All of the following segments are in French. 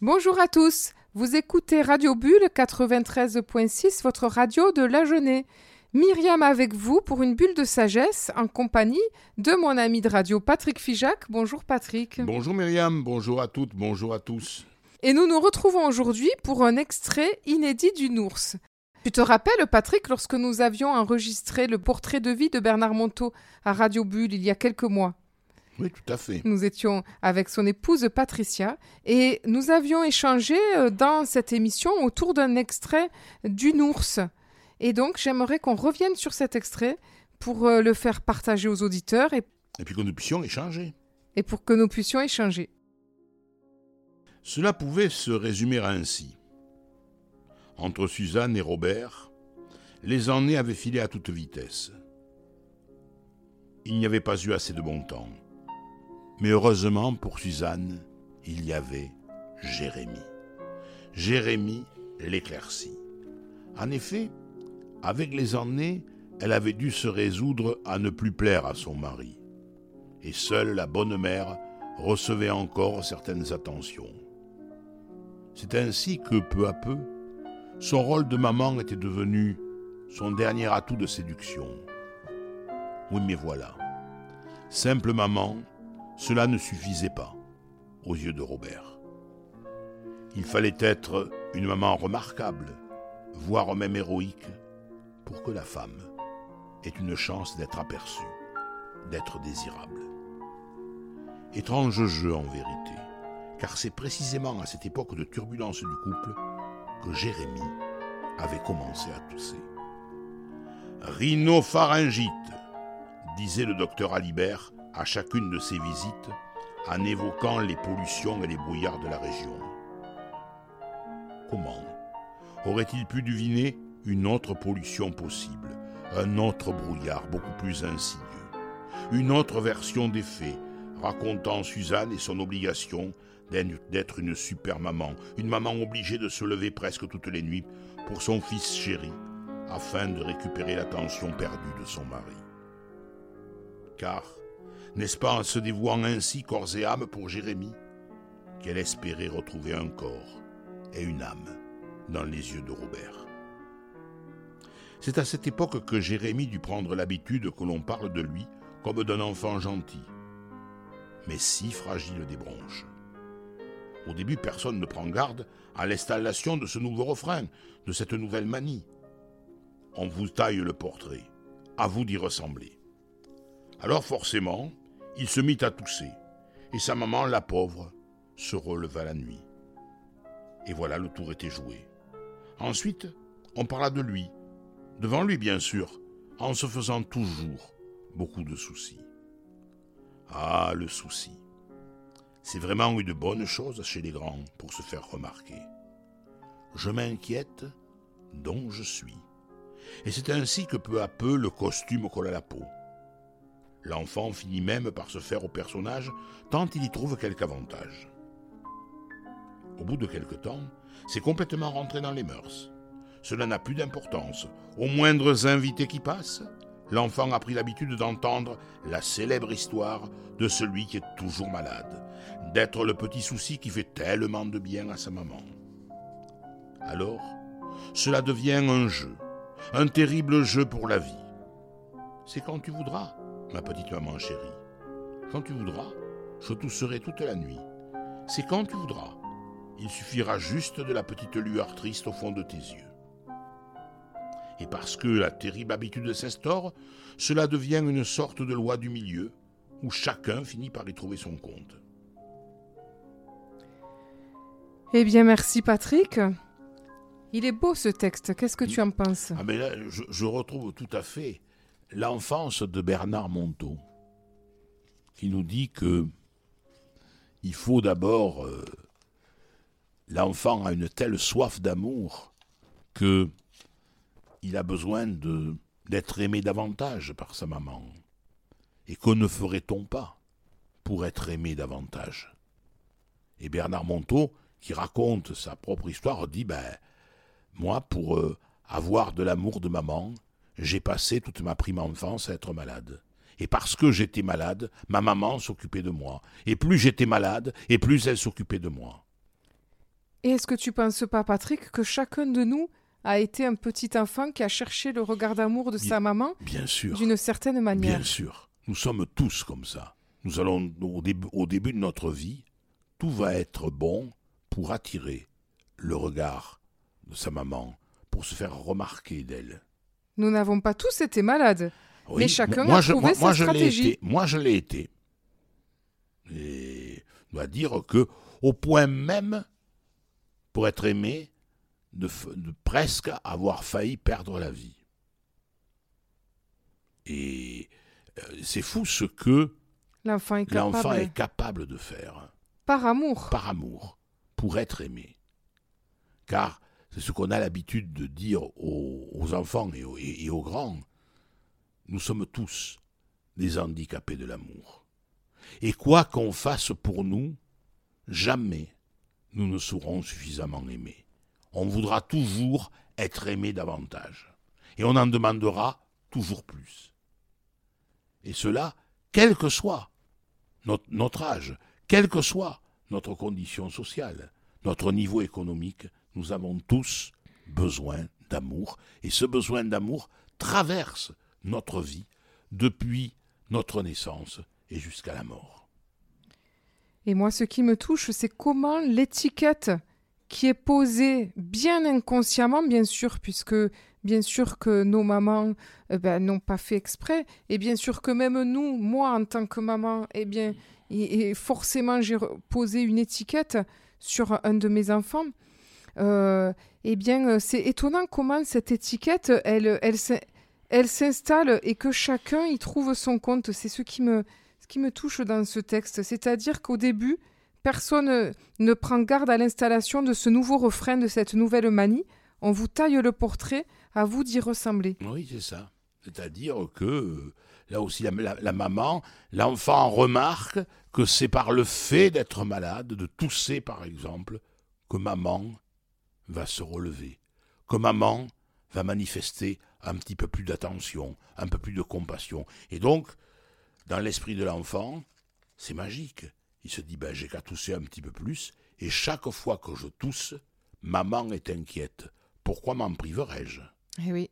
Bonjour à tous, vous écoutez Radio Bulle 93.6, votre radio de la journée. Myriam avec vous pour une bulle de sagesse en compagnie de mon ami de radio Patrick Fijac. Bonjour Patrick. Bonjour Myriam, bonjour à toutes, bonjour à tous. Et nous nous retrouvons aujourd'hui pour un extrait inédit d'une ours. Tu te rappelles, Patrick, lorsque nous avions enregistré le portrait de vie de Bernard Monteau à Radio Bulle il y a quelques mois? Oui, tout à fait. Nous étions avec son épouse Patricia et nous avions échangé euh, dans cette émission autour d'un extrait d'une ours. Et donc, j'aimerais qu'on revienne sur cet extrait pour euh, le faire partager aux auditeurs et, Et puis que nous puissions échanger. et pour que nous puissions échanger. Cela pouvait se résumer ainsi. Entre Suzanne et Robert, les années avaient filé à toute vitesse. Il n'y avait pas eu assez de bon temps. Mais heureusement pour Suzanne, il y avait Jérémie. Jérémie l'éclaircit. En effet, avec les années, elle avait dû se résoudre à ne plus plaire à son mari. Et seule la bonne mère recevait encore certaines attentions. C'est ainsi que, peu à peu, son rôle de maman était devenu son dernier atout de séduction. Oui, mais voilà. Simple maman, cela ne suffisait pas aux yeux de Robert. Il fallait être une maman remarquable, voire même héroïque, pour que la femme ait une chance d'être aperçue, d'être désirable. Étrange jeu en vérité, car c'est précisément à cette époque de turbulence du couple que Jérémie avait commencé à tousser. Rhinopharyngite, disait le docteur Alibert à chacune de ses visites en évoquant les pollutions et les brouillards de la région. Comment aurait-il pu deviner une autre pollution possible, un autre brouillard beaucoup plus insidieux, une autre version des faits racontant Suzanne et son obligation d'être une super maman, une maman obligée de se lever presque toutes les nuits pour son fils chéri, afin de récupérer l'attention perdue de son mari? Car, n'est-ce pas en se dévouant ainsi corps et âme pour Jérémie qu'elle espérait retrouver un corps et une âme dans les yeux de Robert? C'est à cette époque que Jérémie dut prendre l'habitude que l'on parle de lui comme d'un enfant gentil, mais si fragile des bronches. Au début, personne ne prend garde à l'installation de ce nouveau refrain, de cette nouvelle manie. On vous taille le portrait, à vous d'y ressembler. Alors forcément, il se mit à tousser, et sa maman, la pauvre, se releva la nuit. Et voilà, le tour était joué. Ensuite, on parla de lui, devant lui bien sûr, en se faisant toujours beaucoup de soucis. Ah, le souci. C'est vraiment une bonne chose chez les grands pour se faire remarquer. Je m'inquiète dont je suis. Et c'est ainsi que peu à peu le costume colle la peau. L'enfant finit même par se faire au personnage tant il y trouve quelque avantage. Au bout de quelque temps, c'est complètement rentré dans les mœurs. Cela n'a plus d'importance. Aux moindres invités qui passent, l'enfant a pris l'habitude d'entendre la célèbre histoire de celui qui est toujours malade, d'être le petit souci qui fait tellement de bien à sa maman. Alors, cela devient un jeu, un terrible jeu pour la vie. C'est quand tu voudras, ma petite maman chérie. Quand tu voudras, je tousserai toute la nuit. C'est quand tu voudras. Il suffira juste de la petite lueur triste au fond de tes yeux. Et parce que la terrible habitude s'instaure, cela devient une sorte de loi du milieu, où chacun finit par y trouver son compte. Eh bien, merci Patrick. Il est beau ce texte, qu'est-ce que tu en penses? Ah mais là, je, je retrouve tout à fait l'enfance de Bernard Monteau, qui nous dit que il faut d'abord euh, l'enfant a une telle soif d'amour que il a besoin d'être aimé davantage par sa maman. Et que ne ferait-on pas pour être aimé davantage? Et Bernard Monteau, qui raconte sa propre histoire, dit ben moi, pour euh, avoir de l'amour de maman, j'ai passé toute ma prime enfance à être malade. Et parce que j'étais malade, ma maman s'occupait de moi. Et plus j'étais malade, et plus elle s'occupait de moi. Et est-ce que tu penses pas, Patrick, que chacun de nous a été un petit enfant qui a cherché le regard d'amour de sa maman Bien sûr. d'une certaine manière? Bien sûr. Nous sommes tous comme ça. Nous allons, au début, au début de notre vie, tout va être bon pour attirer le regard de sa maman, pour se faire remarquer d'elle. Nous n'avons pas tous été malades. Oui, Mais chacun moi, a je, trouvé moi, sa moi, je stratégie. été. Moi, je l'ai été. Et je dois dire que, au point même, pour être aimé, de, presque avoir failli perdre la vie. Et euh, c'est fou ce que L'enfant est est capable de faire par amour. par amour, pour être aimé. Car c'est ce qu'on a l'habitude de dire aux, enfants et aux, et- et aux grands. Nous sommes tous des handicapés de l'amour. Et quoi qu'on fasse pour nous, jamais nous ne serons suffisamment aimés. On voudra toujours être aimé davantage. Et on en demandera toujours plus. Et cela, quel que soit notre, notre âge, quelle que soit notre condition sociale, notre niveau économique, nous avons tous besoin d'amour. Et ce besoin d'amour traverse notre vie depuis notre naissance et jusqu'à la mort. Et moi, ce qui me touche, c'est comment l'étiquette qui est posée bien inconsciemment, bien sûr, puisque bien sûr que nos mamans eh ben, n'ont pas fait exprès, et bien sûr que même nous, moi en tant que maman, eh bien, et, forcément j'ai posé une étiquette sur un de mes enfants. Euh, eh bien, euh, c'est étonnant comment cette étiquette, elle, elle, s'in- elle s'installe et que chacun y trouve son compte. C'est ce qui me, touche dans ce texte. C'est-à-dire qu'au début, personne euh, ne prend garde à l'installation de ce nouveau refrain, de cette nouvelle manie. On vous taille le portrait, à vous d'y ressembler. Oui, c'est ça. C'est-à-dire que, là aussi, la- la maman, l'enfant remarque que c'est par le fait d'être malade, de tousser par exemple, que maman va se relever, que maman va manifester un petit peu plus d'attention, un peu plus de compassion. Et donc, dans l'esprit de l'enfant, c'est magique. Il se dit, ben, j'ai qu'à tousser un petit peu plus, et chaque fois que je tousse, maman est inquiète. Pourquoi m'en priverais-je? Eh.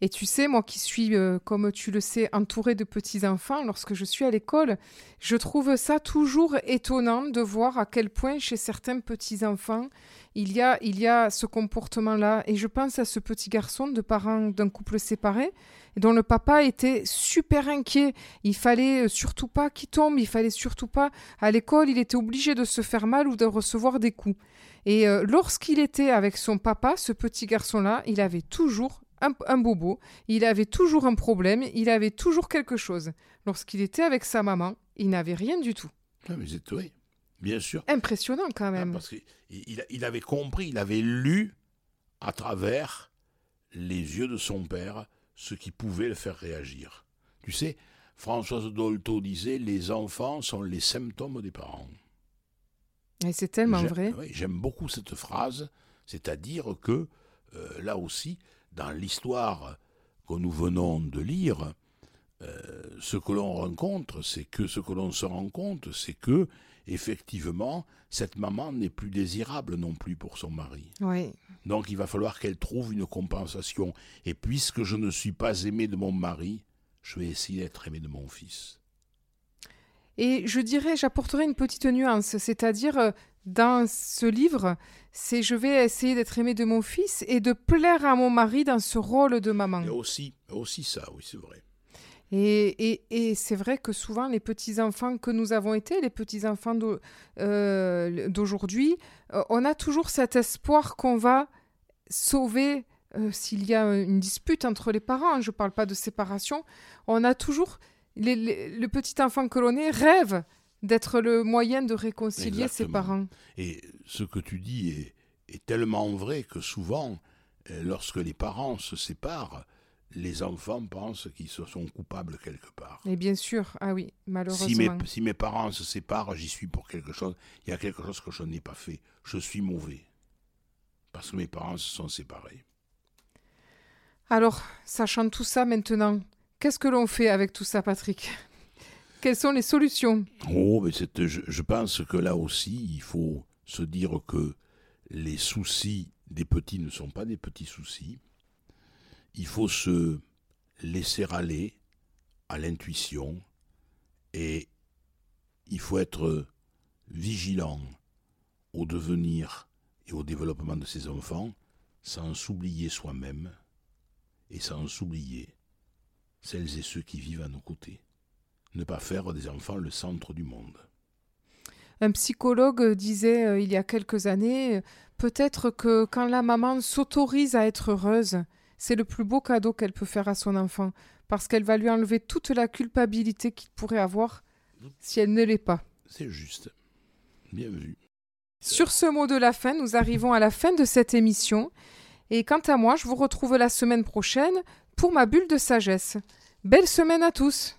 Et tu sais, moi qui suis, euh, comme tu le sais, entourée de petits-enfants, lorsque je suis à l'école, je trouve ça toujours étonnant de voir à quel point chez certains petits-enfants, il y a, il y a ce comportement-là. Et je pense à ce petit garçon de parents d'un couple séparé, dont le papa était super inquiet. Il fallait euh, surtout pas qu'il tombe, il fallait surtout pas. À l'école, il était obligé de se faire mal ou de recevoir des coups. Et euh, lorsqu'il était avec son papa, ce petit garçon-là, il avait toujours un, un bobo, il avait toujours un problème, il avait toujours quelque chose. Lorsqu'il était avec sa maman, il n'avait rien du tout. Ah, mais c'est oui, bien sûr. Impressionnant quand Ah, même. parce qu'il il, il avait compris, il avait lu à travers les yeux de son père ce qui pouvait le faire réagir. Tu sais, Françoise Dolto disait les enfants sont les symptômes des parents. Et c'est tellement vrai. oui, J'aime beaucoup cette phrase, c'est-à-dire que euh, là aussi, dans l'histoire que nous venons de lire, euh, ce que l'on rencontre, c'est que ce que l'on se rend compte, c'est que effectivement, cette maman n'est plus désirable non plus pour son mari. Oui. Donc il va falloir qu'elle trouve une compensation. Et puisque je ne suis pas aimé de mon mari, je vais essayer d'être aimé de mon fils. Et je dirais, j'apporterai une petite nuance, c'est-à-dire euh, dans ce livre, c'est je vais essayer d'être aimé de mon fils et de plaire à mon mari dans ce rôle de maman. A aussi, aussi ça, oui, c'est vrai. Et, et, et c'est vrai que souvent, les petits-enfants que nous avons été, les petits-enfants euh, d'aujourd'hui, euh, on a toujours cet espoir qu'on va sauver euh, s'il y a une dispute entre les parents. Je ne parle pas de séparation. On a toujours. Les- les- le petit enfant que l'on est rêve d'être le moyen de réconcilier ses parents. Et ce que tu dis est, est tellement vrai que souvent, euh, lorsque les parents se séparent, les enfants pensent qu'ils se sont coupables quelque part. Et bien sûr, ah oui, malheureusement. Si mes, si mes parents se séparent, j'y suis pour quelque chose. Il y a quelque chose que je n'ai pas fait. Je suis mauvais. Parce que mes parents se sont séparés. Alors, sachant tout ça maintenant, qu'est-ce que l'on fait avec tout ça, Patrick? Quelles sont les solutions? Oh, mais je, je pense que là aussi, il faut se dire que les soucis des petits ne sont pas des petits soucis. Il faut se laisser aller à l'intuition et il faut être vigilant au devenir et au développement de ses enfants sans s'oublier soi-même et sans s'oublier celles et ceux qui vivent à nos côtés. Ne pas faire des enfants le centre du monde. Un psychologue disait euh, il y a quelques années peut-être que quand la maman s'autorise à être heureuse, c'est le plus beau cadeau qu'elle peut faire à son enfant, parce qu'elle va lui enlever toute la culpabilité qu'il pourrait avoir si elle ne l'est pas. C'est juste. Bien vu. Sur ce mot de la fin, nous arrivons à la fin de cette émission. Et quant à moi, je vous retrouve la semaine prochaine pour ma bulle de sagesse. Belle semaine à tous